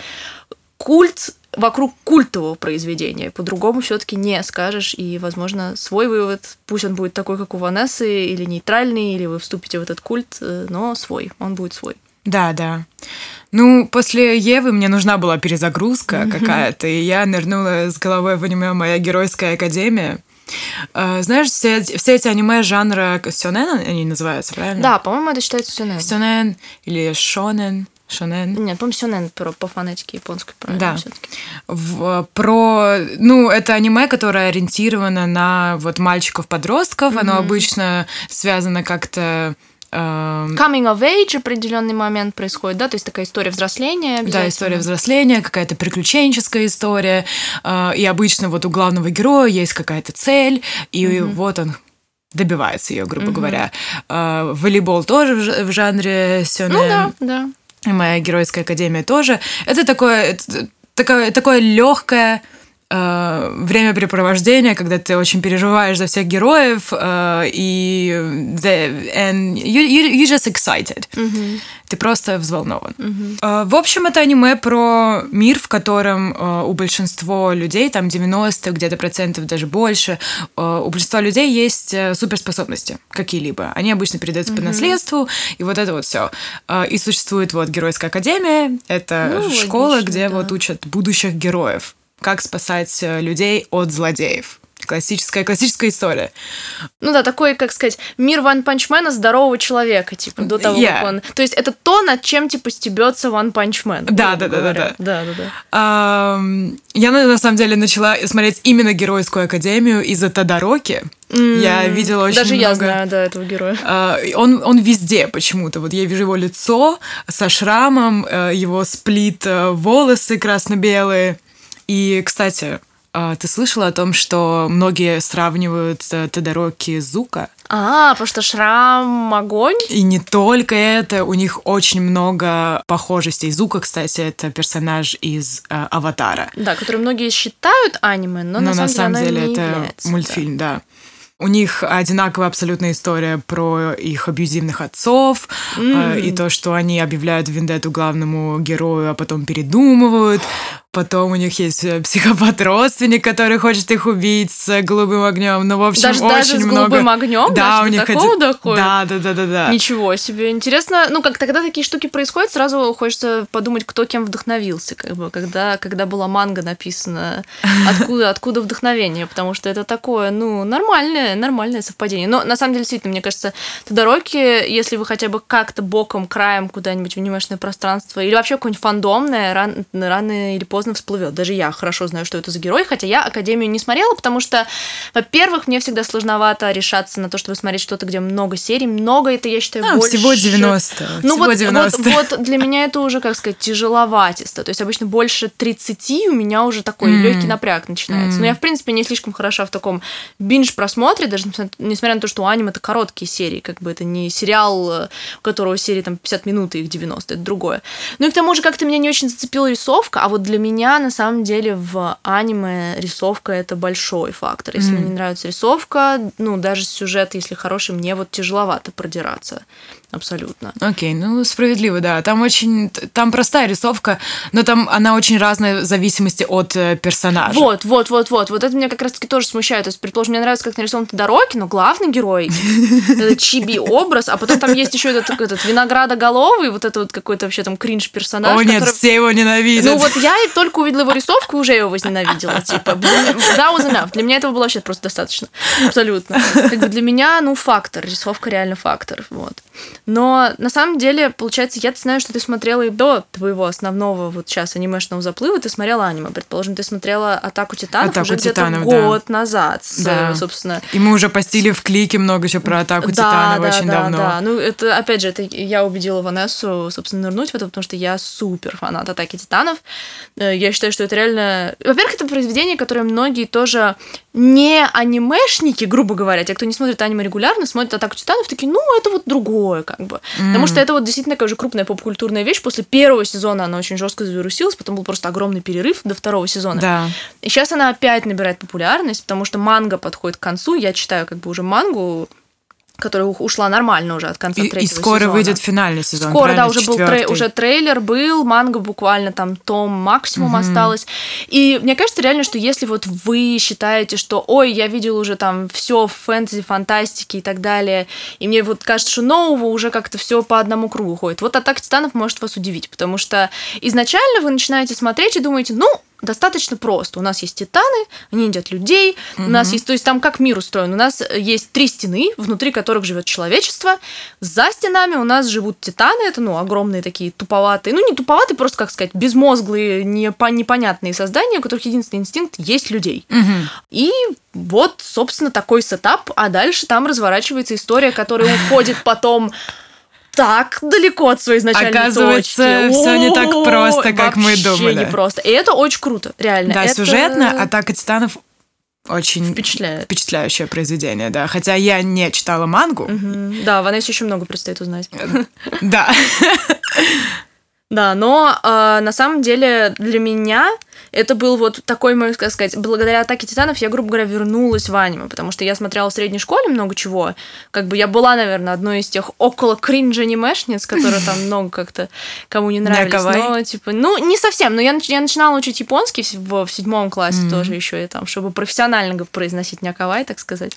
B: культ вокруг культового произведения. По-другому все-таки не скажешь. И, возможно, свой вывод, пусть он будет такой, как у Ванессы, или нейтральный, или вы вступите в этот культ, э, но свой, он будет свой.
A: Да, да. Ну, после Евы мне нужна была перезагрузка какая-то, и я нырнула с головой в аниме «Моя геройская академия». Э, Знаешь, все, все эти аниме жанра сёнэн, они называются, правильно?
B: Да, по-моему, это считается сюнэн.
A: Сёнэн или шонен. Шонен.
B: Нет, по-моему, сёнэн по, по фонетике японской, правильно?
A: Да. В- про, ну, это аниме, которое ориентировано на вот мальчиков-подростков. Оно обычно связано как-то... эм,
B: Coming of age определенный момент происходит, да, то есть такая история взросления.
A: Да, история взросления, какая-то приключенческая история. э, И обычно вот у главного героя есть какая-то цель, и вот он добивается ее, грубо говоря. Э, Волейбол тоже в жанре сёнэн.
B: Ну да, да.
A: И моя геройская академия тоже. Это такое, такое, такое легкое времяпрепровождение, когда ты очень переживаешь за всех героев, э, и the- and you, you, you just excited. Ты просто взволнован. Э, в общем, это аниме про мир, в котором э, у большинства людей, там 90 где-то процентов, даже больше, э, у большинства людей есть э, суперспособности какие-либо. Они обычно передаются по наследству, и вот это вот все. И существует вот Геройская академия, это
B: Ну,
A: школа,
B: логично,
A: где
B: да.
A: вот учат будущих героев, как спасать э, людей от злодеев. Классическая, классическая история.
B: Ну да, такой, как сказать, мир Ван Панчмена здорового человека, типа, до того,
A: Yeah.
B: как он... То есть это то, над чем, типа, стебется Ван Панчмен.
A: Да, да, да, да,
B: да. Да, да,
A: Ам, Я на на самом деле начала смотреть именно Геройскую академию из-за Тодороки. Я видела очень
B: Даже
A: много...
B: я знаю, да, этого героя.
A: А, Он, он везде почему-то. Вот я вижу его лицо со шрамом, э, его сплит э, волосы красно-белые. И, кстати, а, ты слышала о том, что многие сравнивают э, Тодороки с Зука?
B: А, потому что шрам огонь?
A: И не только это, у них очень много похожестей. Зука, кстати, это персонаж из э, Аватара.
B: Да, который многие считают аниме, но,
A: Но
B: на самом, деле, оно не
A: это
B: является, да.
A: мультфильм, да. У них одинаковая абсолютная история про их абьюзивных отцов, э, и то, что они объявляют вендетту главному герою, а потом передумывают. Потом у них есть э, психопат-родственник, который хочет их убить с голубым огнем. Ну, в общем,
B: Даже-
A: очень
B: даже с
A: много...
B: голубым огнем?
A: Да,
B: Даже
A: у них
B: такого
A: оди-
B: доходит?
A: Да, да, да, да, да.
B: Ничего себе. Интересно, ну, как тогда такие штуки происходят, сразу хочется подумать, кто кем вдохновился, как бы, когда, когда была манга написана, откуда, откуда вдохновение, потому что это такое, ну, нормальное, нормальное совпадение. Но, на самом деле, действительно, мне кажется, Тодороки, если вы хотя бы как-то боком, краем куда-нибудь в анимешное пространство, или вообще какое-нибудь фандомное, ран- рано или поздно всплывет. Даже я хорошо знаю, что это за герой, хотя я Академию не смотрела, потому что, во-первых, мне всегда сложновато решаться на то, чтобы смотреть что-то, где много серий. Много это, я считаю,
A: А,
B: больше...
A: всего 90.
B: Ну
A: всего
B: вот,
A: 90.
B: вот, вот для меня это уже, как сказать, тяжеловатисто. То есть обычно больше 30 у меня уже такой
A: М.
B: легкий напряг начинается. Но
A: М.
B: я, в принципе, не слишком хороша в таком бинж-просмотре, даже несмотря- несмотря на то, что у аниме это короткие серии, как бы это не сериал, э, у которого серии там 50 минут, и их 90, это другое. Ну и к тому же как-то меня не очень зацепила рисовка, а вот для меня на самом деле в аниме рисовка это большой фактор. Если
A: М.
B: мне не нравится рисовка, ну даже сюжет, если хороший, мне вот тяжеловато продираться. Абсолютно.
A: Окей, ну справедливо, да. Там очень, там простая рисовка, но там она очень разная в зависимости от э, персонажа.
B: Вот, вот, вот, вот. Вот это меня как раз-таки тоже смущает. То есть, предположим, мне нравится, как нарисован Тодороки, но главный герой это чиби образ, а потом там есть еще этот, этот виноградоголовый, вот это вот какой-то вообще там кринж персонаж.
A: О нет,
B: который-
A: все его ненавидят.
B: Ну вот я только увидела его рисовку, уже его возненавидела. Типа, да, was enough. Для меня этого было вообще просто достаточно. Абсолютно. Как бы для меня, ну, фактор. Рисовка реально фактор. Вот. Но на самом деле, получается, я знаю, что ты смотрела и до твоего основного вот сейчас анимешного заплыва, ты смотрела аниме. Предположим, ты смотрела «Атаку титанов»
A: «Атаку
B: уже где-то
A: титанов», да.
B: год назад. с,
A: Да.
B: Собственно,
A: И мы уже постили в клике много чего про атаку титанов очень
B: да,
A: давно.
B: Да, ну это, опять же, это я убедила Ванессу, собственно, нырнуть в это, потому что я супер фанат Атаки Титанов. Э, Я считаю, что это реально... Во-первых, это произведение, которое многие тоже не анимешники, грубо говоря, те, кто не смотрит аниме регулярно, смотрят Атаку Титанов, такие, ну, это вот другое, как бы. Потому что это вот действительно такая уже крупная поп-культурная вещь. После первого сезона она очень жестко завирусилась, потом был просто огромный перерыв до второго сезона.
A: Да.
B: И сейчас она опять набирает популярность, потому что манга подходит к концу. Я читаю как бы уже мангу, которая ушла нормально уже от конца
A: И, и
B: третьего
A: скоро
B: сезона.
A: выйдет финальный сезон.
B: Скоро, да, уже был трей- уже трейлер был, манга буквально там том максимум осталось. И мне кажется реально, что если вот вы считаете, что, ой, я видел уже там все фэнтези, фантастики и так далее, и мне вот кажется, что нового уже как-то все по одному кругу ходит. Вот Атака Титанов может вас удивить, потому что изначально вы начинаете смотреть и думаете, ну, достаточно просто. У нас есть титаны, они едят людей, у нас есть, то есть там как мир устроен. У нас есть три стены, внутри которых живет человечество. За стенами у нас живут титаны, это, ну, огромные такие туповатые, ну, не туповатые, просто, как сказать, безмозглые, непонятные создания, у которых единственный инстинкт есть людей. И вот, собственно, такой сетап, а дальше там разворачивается история, которая уходит потом так далеко от своей изначальной
A: Оказывается,
B: точки.
A: все не так просто, как мы думали.
B: Вообще не просто. И это очень круто, реально.
A: Да,
B: это...
A: сюжетно «Атака титанов» очень
B: Впечатляет.
A: впечатляющее произведение, да. Хотя я не читала мангу.
B: Мгм. Да, Ванессе еще много предстоит узнать.
A: Да.
B: Да, но э, на самом деле для меня это был вот такой, можно сказать, благодаря атаке титанов я, грубо говоря, вернулась в аниме, потому что я смотрела в средней школе много чего. Как бы я была, наверное, одной из тех около кринж анимешниц, которые там много как-то кому не нравились. Но, типа, ну, не совсем. Но я, я начинала учить японский в, в седьмом классе тоже еще, и там, чтобы профессионально произносить някавай, так сказать.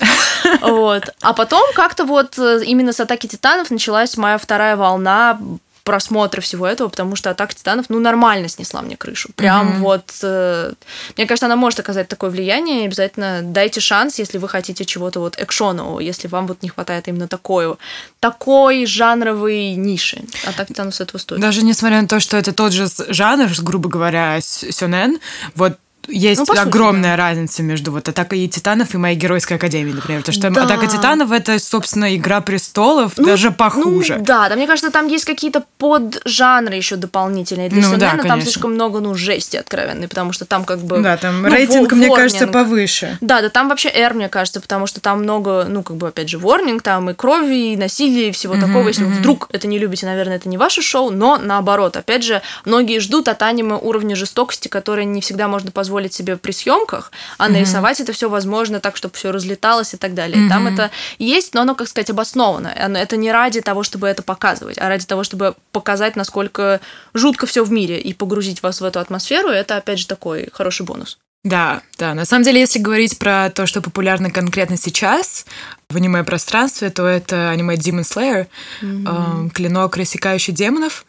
B: Вот. А потом как-то вот э, именно с атаки титанов началась моя вторая волна просмотра всего этого, потому что атака титанов, ну, нормально снесла мне крышу. Прям
A: Мгм.
B: вот... э, мне кажется, она может оказать такое влияние. Обязательно дайте шанс, если вы хотите чего-то вот экшонового, если вам вот не хватает именно такой, такой жанровой ниши. Атака титанов с этого стоит.
A: Даже несмотря на то, что это тот же жанр, грубо говоря, с- сёнэн, вот есть
B: Ну, по сути,
A: огромная разница между вот «Атакой титанов» и «Моей геройской академией», например. Потому что
B: Да.
A: «Атака титанов» — это, собственно, «Игра престолов», даже похуже.
B: Ну, да, да, мне кажется, там есть какие-то поджанры еще дополнительные. Для
A: Ну
B: сёнэна
A: да,
B: там
A: конечно.
B: слишком много, ну, жести откровенной, потому что там как бы...
A: Да, там
B: ну,
A: рейтинг,
B: во-
A: мне кажется,
B: ворнинг.
A: повыше.
B: Да, да, там вообще R, мне кажется, потому что там много, ну, как бы, опять же, ворнинг, там и крови, и насилия, и всего такого. Если вы вдруг это не любите, наверное, это не ваше шоу, но наоборот. Опять же, многие ждут от аниме уровня жестокости, который не всегда можно позволить себе при съемках, а нарисовать это все возможно так, чтобы все разлеталось и так далее. И Там это есть, но оно, как сказать, обосновано. Это не ради того, чтобы это показывать, а ради того, чтобы показать, насколько жутко все в мире и погрузить вас в эту атмосферу. Это, опять же, такой хороший бонус.
A: Да, да. На самом деле, если говорить про то, что популярно конкретно сейчас в аниме-пространстве, то это аниме Demon Slayer, э, клинок, рассекающий демонов.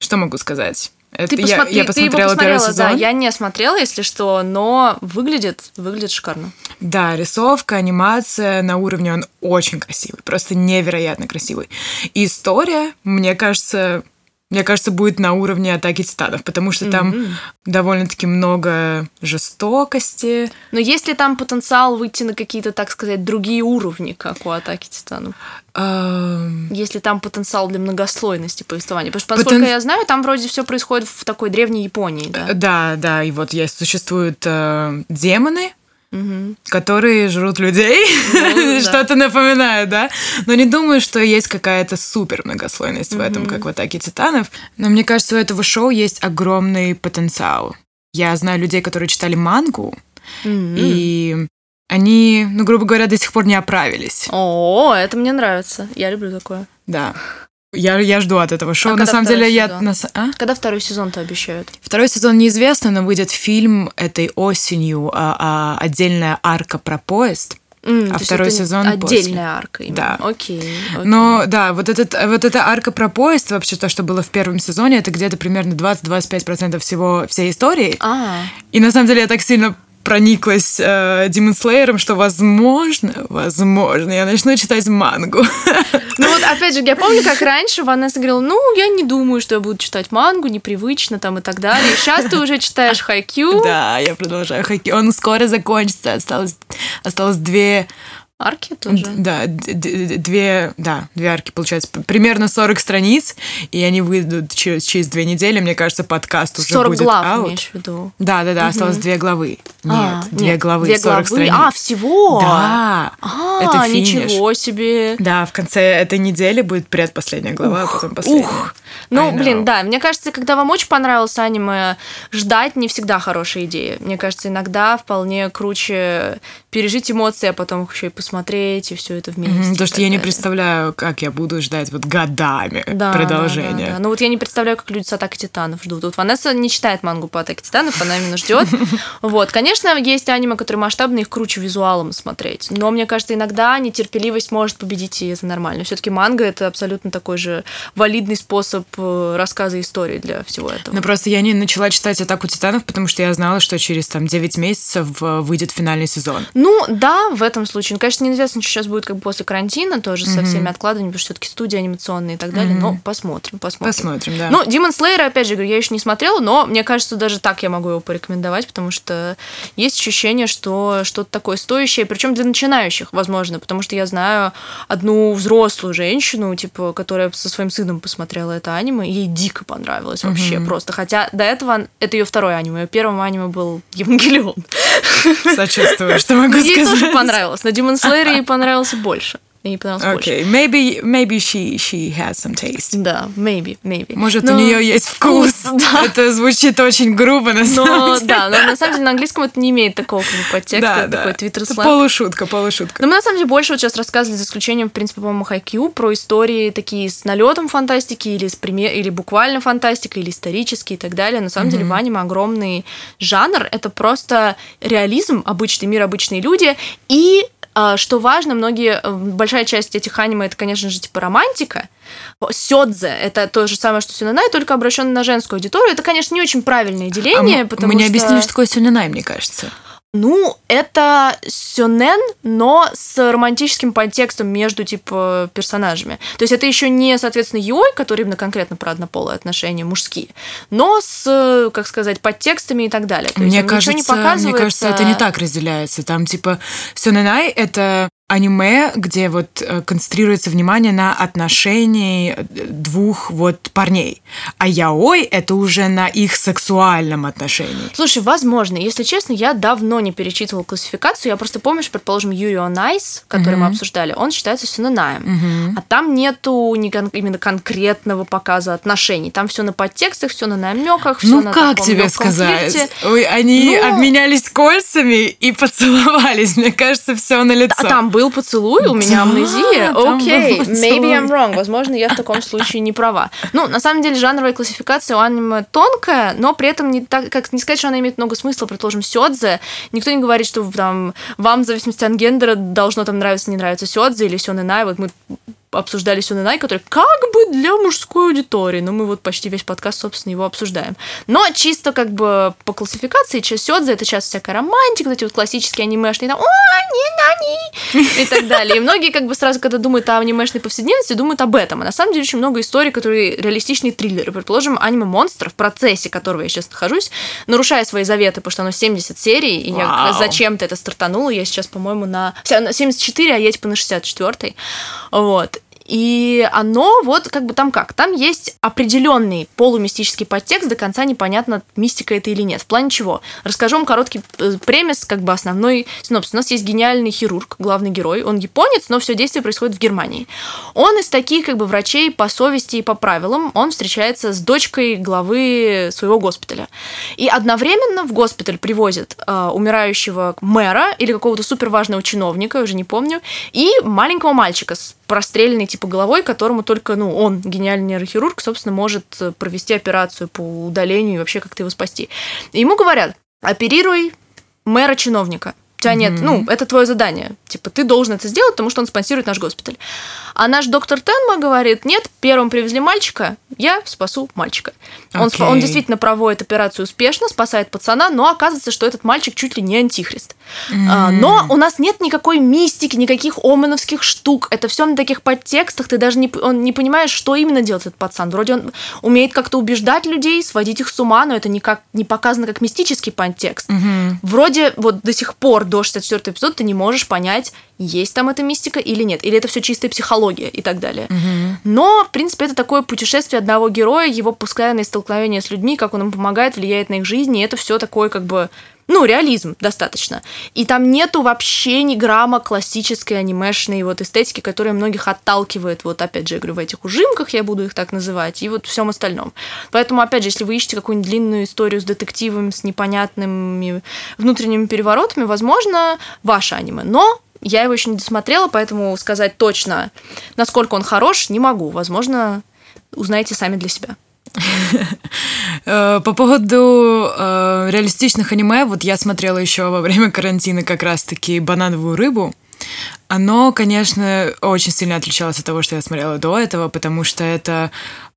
A: Что могу сказать? Это
B: Ты,
A: я,
B: посмотри,
A: я
B: ты его
A: посмотрела первый
B: посмотрела, да.
A: сезон.
B: Я не смотрела, если что, но выглядит, выглядит шикарно.
A: Да, рисовка, анимация на уровне, он очень красивый, просто невероятно красивый. И история, мне кажется, мне кажется, будет на уровне атаки титанов, потому что там
B: Мгм.
A: довольно-таки много жестокости.
B: Но есть ли там потенциал выйти на какие-то, так сказать, другие уровни, как у атаки титанов?
A: Эм,
B: Есть ли там потенциал для многослойности повествования? Потому что,
A: Потен-
B: насколько я знаю, там вроде все происходит в такой древней Японии, да?
A: Да, да, и вот есть существуют э, демоны,
B: Мгм.
A: которые жрут людей,
B: Ну,
A: что-то напоминает, да? Но не думаю, что есть какая-то супер многослойность в этом, как в «Атаке титанов». Но мне кажется, у этого шоу есть огромный потенциал. Я знаю людей, которые читали мангу,
B: Мгм.
A: и они, ну, грубо говоря, до сих пор не оправились.
B: О, это мне нравится. Я люблю такое.
A: Да. Я, я жду от этого шоу.
B: А
A: На самом деле,
B: второй
A: я...
B: сезон?
A: на а?
B: Когда второй сезон-то обещают?
A: Второй сезон неизвестно, но выйдет фильм этой осенью, а, а, отдельная арка про поезд.
B: М,
A: А второй
B: это
A: сезон
B: Отдельная
A: после.
B: арка. именно.
A: Да.
B: Окей. окей.
A: Но да, вот, этот, вот эта арка про поезд, вообще то, что было в первом сезоне, это где-то примерно 20-25% всего всей истории.
B: А,
A: И на самом деле я так сильно прониклась э, Demon Slayer'ом, что возможно, возможно, я начну читать мангу.
B: Ну вот, опять же, я помню, как раньше Ванесса говорила, ну, я не думаю, что я буду читать мангу, непривычно там и так далее. Сейчас ты уже читаешь Хайкю.
A: Да, я продолжаю хоккей. Он скоро закончится. Осталось, осталось две
B: Арки тоже.
A: Да, две, да, две арки, получается, примерно 40 страниц, и они выйдут через, через две недели, мне кажется, подкаст уже
B: 40
A: будет
B: глав,
A: аут.
B: имеешь в виду?
A: Да, да, да, осталось две главы. Нет,
B: А,
A: две
B: нет,
A: главы,
B: две
A: 40
B: главы.
A: страниц.
B: А, всего?
A: Да,
B: А,
A: это финиш.
B: ничего себе.
A: Да, в конце этой недели будет предпоследняя глава, а потом последняя.
B: Ух. Ну, блин, да, мне кажется, когда вам очень понравилось аниме, ждать не всегда хорошая идея. Мне кажется, иногда вполне круче пережить эмоции, а потом их еще и посмотреть, и все это вместе. И
A: Потому что я не
B: далее.
A: представляю, как я буду ждать вот годами
B: Да,
A: продолжения.
B: Да, да, да. Ну вот я не представляю, как люди с Атаки Титанов ждут. Вот Ванесса не читает мангу по Атаке Титанов, она именно ждет. Вот, конечно, есть аниме, которые масштабные, их круче визуалом смотреть. Но мне кажется, иногда иногда нетерпеливость может победить, и это нормально. Все-таки манга это абсолютно такой же валидный способ э, рассказа истории для всего этого.
A: Ну просто я не начала читать «Атаку титанов», потому что я знала, что через там 9 месяцев э, выйдет финальный сезон.
B: Ну да, в этом случае. Ну, конечно, неизвестно, что сейчас будет как бы после карантина, тоже mm-hmm. со всеми откладываниями, потому что все-таки студии анимационные и так далее. Mm-hmm. Но посмотрим, посмотрим.
A: Посмотрим, да.
B: Ну, Демон Слейер, опять же, говорю, я еще не смотрела, но мне кажется, даже так я могу его порекомендовать, потому что есть ощущение, что что-то такое стоящее, причем для начинающих, возможно, потому что я знаю одну взрослую женщину, типа, которая со своим сыном посмотрела это аниме, и ей дико понравилось вообще mm-hmm. просто. Хотя до этого это ее второе аниме. Ее первым аниме был Евангелион.
A: Сочувствую, что могу сказать.
B: Ей тоже понравилось, но Demon Slayer ей понравился больше. Мне не понравилось
A: okay. больше. Maybe, maybe she, she has some taste.
B: Да, maybe, maybe.
A: Может, но... у нее есть вкус. Да. Это звучит очень грубо, на но, самом деле.
B: Да, но на самом деле на английском это не имеет такого как бы, подтекста, да, такой да. твиттер сленг.
A: Полушутка, полушутка.
B: Но мы на самом деле больше вот сейчас рассказывали, за исключением, в принципе, по-моему, Хайкью, про истории такие с налетом фантастики или, с пример... или буквально фантастика, или исторические и так далее. На самом mm-hmm. деле в аниме огромный жанр. Это просто реализм, обычный мир, обычные люди и что важно, многие, э, большая часть этих аниме это, конечно же, типа романтика. Сёдзе – это то же самое, что сюнэнай, только обращенный на женскую аудиторию. Это, конечно, не очень правильное деление, а потому
A: мы не
B: что...
A: объяснили, что такое сюнэнай, мне кажется.
B: Ну, это сёнэн, но с романтическим подтекстом между, типа, персонажами. То есть это еще не, соответственно, йой, который именно конкретно про однополые отношения, мужские, но с, как сказать, подтекстами и так далее. То
A: мне кажется, не показывается... мне кажется, это не так разделяется. Там, типа, сёнэнай – это аниме, где вот э, концентрируется внимание на отношении э, двух вот парней. А яой — это уже на их сексуальном отношении.
B: Слушай, возможно. Если честно, я давно не перечитывала классификацию. Я просто помню, что, предположим, Юри on Ice, который mm-hmm. мы обсуждали, он считается синонаем. Mm-hmm. А там нету ни кон- именно конкретного показа отношений. Там все на подтекстах, все на намеках, все
A: ну,
B: на
A: как тебе сказать? Ой, они ну... обменялись кольцами и поцеловались. Мне кажется, все на лицо. А
B: там был был поцелуй, у меня амнезия. Окей, okay, maybe I'm wrong. Возможно, я в таком случае не права. Ну, на самом деле, жанровая классификация у аниме тонкая, но при этом не так, как не сказать, что она имеет много смысла. Предположим, сёдзе. Никто не говорит, что там вам в зависимости от гендера должно там нравиться, не нравится сёдзе или сёнэнай. Вот мы обсуждали Сюнэнай, который как бы для мужской аудитории, но мы вот почти весь подкаст, собственно, его обсуждаем. Но чисто как бы по классификации Часёдзе это сейчас всякая романтика, вот эти вот классические анимешные, там, о, не, на, не, и так далее. И многие как бы сразу, когда думают о анимешной повседневности, думают об этом. А на самом деле очень много историй, которые реалистичные триллеры. Предположим, аниме «Монстр», в процессе которого я сейчас нахожусь, нарушая свои заветы, потому что оно 70 серий, и Вау. я зачем-то это стартанула, я сейчас, по-моему, на 74, а я типа на 64. Вот. И оно вот как бы там как? Там есть определенный полумистический подтекст, до конца непонятно, мистика это или нет. В плане чего? Расскажу вам короткий э, премис, как бы основной синопсис. У нас есть гениальный хирург, главный герой. Он японец, но все действие происходит в Германии. Он из таких как бы врачей по совести и по правилам. Он встречается с дочкой главы своего госпиталя. И одновременно в госпиталь привозят э, умирающего мэра или какого-то суперважного чиновника, уже не помню, и маленького мальчика с простреленной типа головой, которому только, ну, он, гениальный нейрохирург, собственно, может э, провести операцию по удалению и вообще как-то его спасти. И ему говорят, оперируй мэра-чиновника. У тебя mm-hmm. нет, ну, это твое задание. Типа, ты должен это сделать, потому что он спонсирует наш госпиталь. А наш доктор Тенма говорит, нет, первым привезли мальчика, я спасу мальчика. Okay. Он, он действительно проводит операцию успешно, спасает пацана, но оказывается, что этот мальчик чуть ли не антихрист. Mm-hmm. А, но у нас нет никакой мистики, никаких омановских штук. Это все на таких подтекстах. Ты даже не, он не понимаешь, что именно делает этот пацан. Вроде он умеет как-то убеждать людей, сводить их с ума, но это никак не показано как мистический подтекст. Mm-hmm. Вроде вот до сих пор, до 64 эпизода, ты не можешь понять, есть там эта мистика или нет. Или это все чистая психология и так далее. Mm-hmm. Но, в принципе, это такое путешествие одного героя, его постоянные столкновения с людьми, как он им помогает, влияет на их жизнь, и это все такое как бы ну, реализм достаточно. И там нету вообще ни грамма классической анимешной вот эстетики, которая многих отталкивает, вот опять же, я говорю, в этих ужимках, я буду их так называть, и вот всем остальном. Поэтому, опять же, если вы ищете какую-нибудь длинную историю с детективом, с непонятными внутренними переворотами, возможно, ваше аниме. Но я его еще не досмотрела, поэтому сказать точно, насколько он хорош, не могу. Возможно, узнаете сами для себя.
A: Э, по поводу э, реалистичных аниме, вот я смотрела еще во время карантина как раз-таки «Банановую рыбу». Оно, конечно, очень сильно отличалось от того, что я смотрела до этого, потому что это,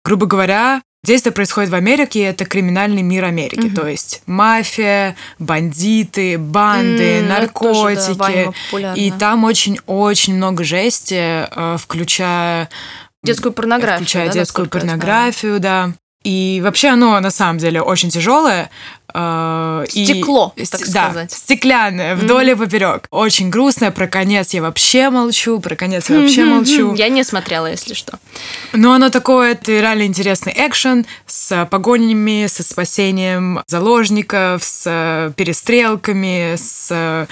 A: грубо говоря, Действие происходит в Америке, и это криминальный мир Америки. Угу. То есть мафия, бандиты, банды, mm, наркотики.
B: Тоже, да,
A: и там очень-очень много жести, э, включая...
B: Детскую порнографию.
A: Включая
B: да,
A: детскую порнографию, да. И вообще оно на самом деле очень тяжелое.
B: Э, Стекло, и, так
A: да,
B: сказать.
A: стеклянное, вдоль mm-hmm. и поперек. Очень грустное. Про конец я вообще молчу, про конец я вообще молчу.
B: Я не смотрела, если что.
A: Но оно такое, это реально интересный экшен с погонями, со спасением заложников, с перестрелками, с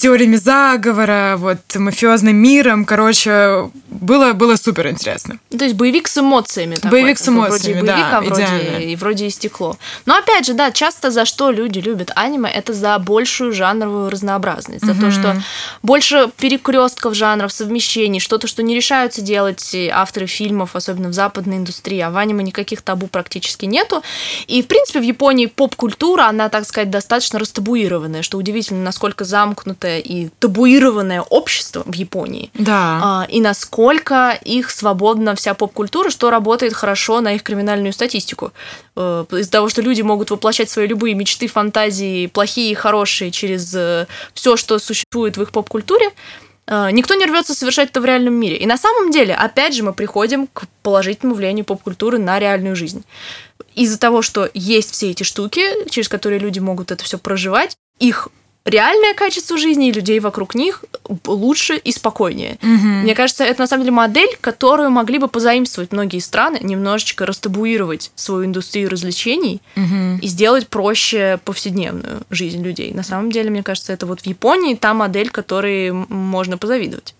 A: теориями заговора, вот мафиозным миром. Короче, было, было супер интересно.
B: То есть боевик с эмоциями. Такой,
A: боевик с эмоциями,
B: вроде
A: да,
B: вроде,
A: идеально.
B: и вроде и стекло. Но опять же, да, часто часто за что люди любят аниме, это за большую жанровую разнообразность, за mm-hmm. то, что больше перекрестков жанров, совмещений, что-то, что не решаются делать авторы фильмов, особенно в западной индустрии, а в аниме никаких табу практически нету. И, в принципе, в Японии поп-культура, она, так сказать, достаточно растабуированная, что удивительно, насколько замкнутое и табуированное общество в Японии.
A: Да.
B: А, и насколько их свободна вся поп-культура, что работает хорошо на их криминальную статистику. Э, из-за того, что люди могут воплощать свои любые мечты, фантазии, плохие и хорошие, через э, все, что существует в их поп-культуре, э, никто не рвется совершать это в реальном мире. И на самом деле, опять же, мы приходим к положительному влиянию поп-культуры на реальную жизнь. Из-за того, что есть все эти штуки, через которые люди могут это все проживать, их реальное качество жизни и людей вокруг них лучше и спокойнее.
A: Угу.
B: Мне кажется, это на самом деле модель, которую могли бы позаимствовать многие страны, немножечко растабуировать свою индустрию развлечений
A: угу.
B: и сделать проще повседневную жизнь людей. На самом деле, мне кажется, это вот в Японии та модель, которой можно позавидовать.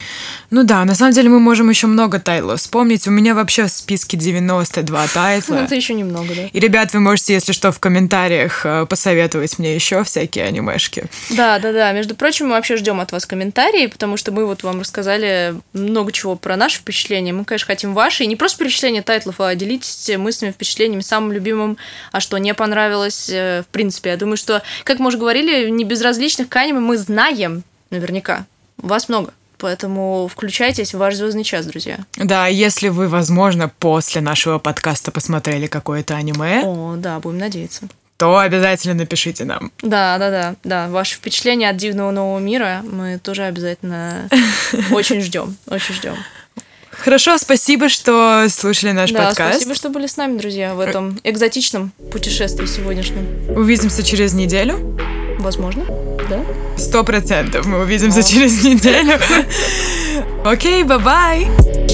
A: Ну да, на самом деле мы можем еще много тайтлов вспомнить. У меня вообще в списке 92 тайтла.
B: Это еще немного, да.
A: И, ребят, вы можете, если что, в комментариях э, посоветовать мне еще всякие анимешки.
B: Да, да, да. Между прочим, мы вообще ждем от вас комментарии, потому что мы вот вам рассказали много чего про наши впечатления. Мы, конечно, хотим ваши. И не просто впечатления тайтлов, а делитесь мыслями, впечатлениями, самым любимым, а что не понравилось. Э, в принципе, я думаю, что, как мы уже говорили, не безразличных к аниме мы знаем наверняка. Вас много. Поэтому включайтесь в ваш звездный час, друзья.
A: Да, если вы, возможно, после нашего подкаста посмотрели какое-то аниме.
B: О, да, будем надеяться
A: то обязательно напишите нам.
B: Да, да, да, да. Ваши впечатления от дивного нового мира мы тоже обязательно очень ждем, очень ждем.
A: Хорошо, спасибо, что слушали наш
B: да,
A: подкаст.
B: Спасибо, что были с нами, друзья, в этом экзотичном путешествии сегодняшнем.
A: Увидимся через неделю.
B: Возможно, да.
A: Сто процентов мы увидимся О. через неделю. Окей, bye-bye.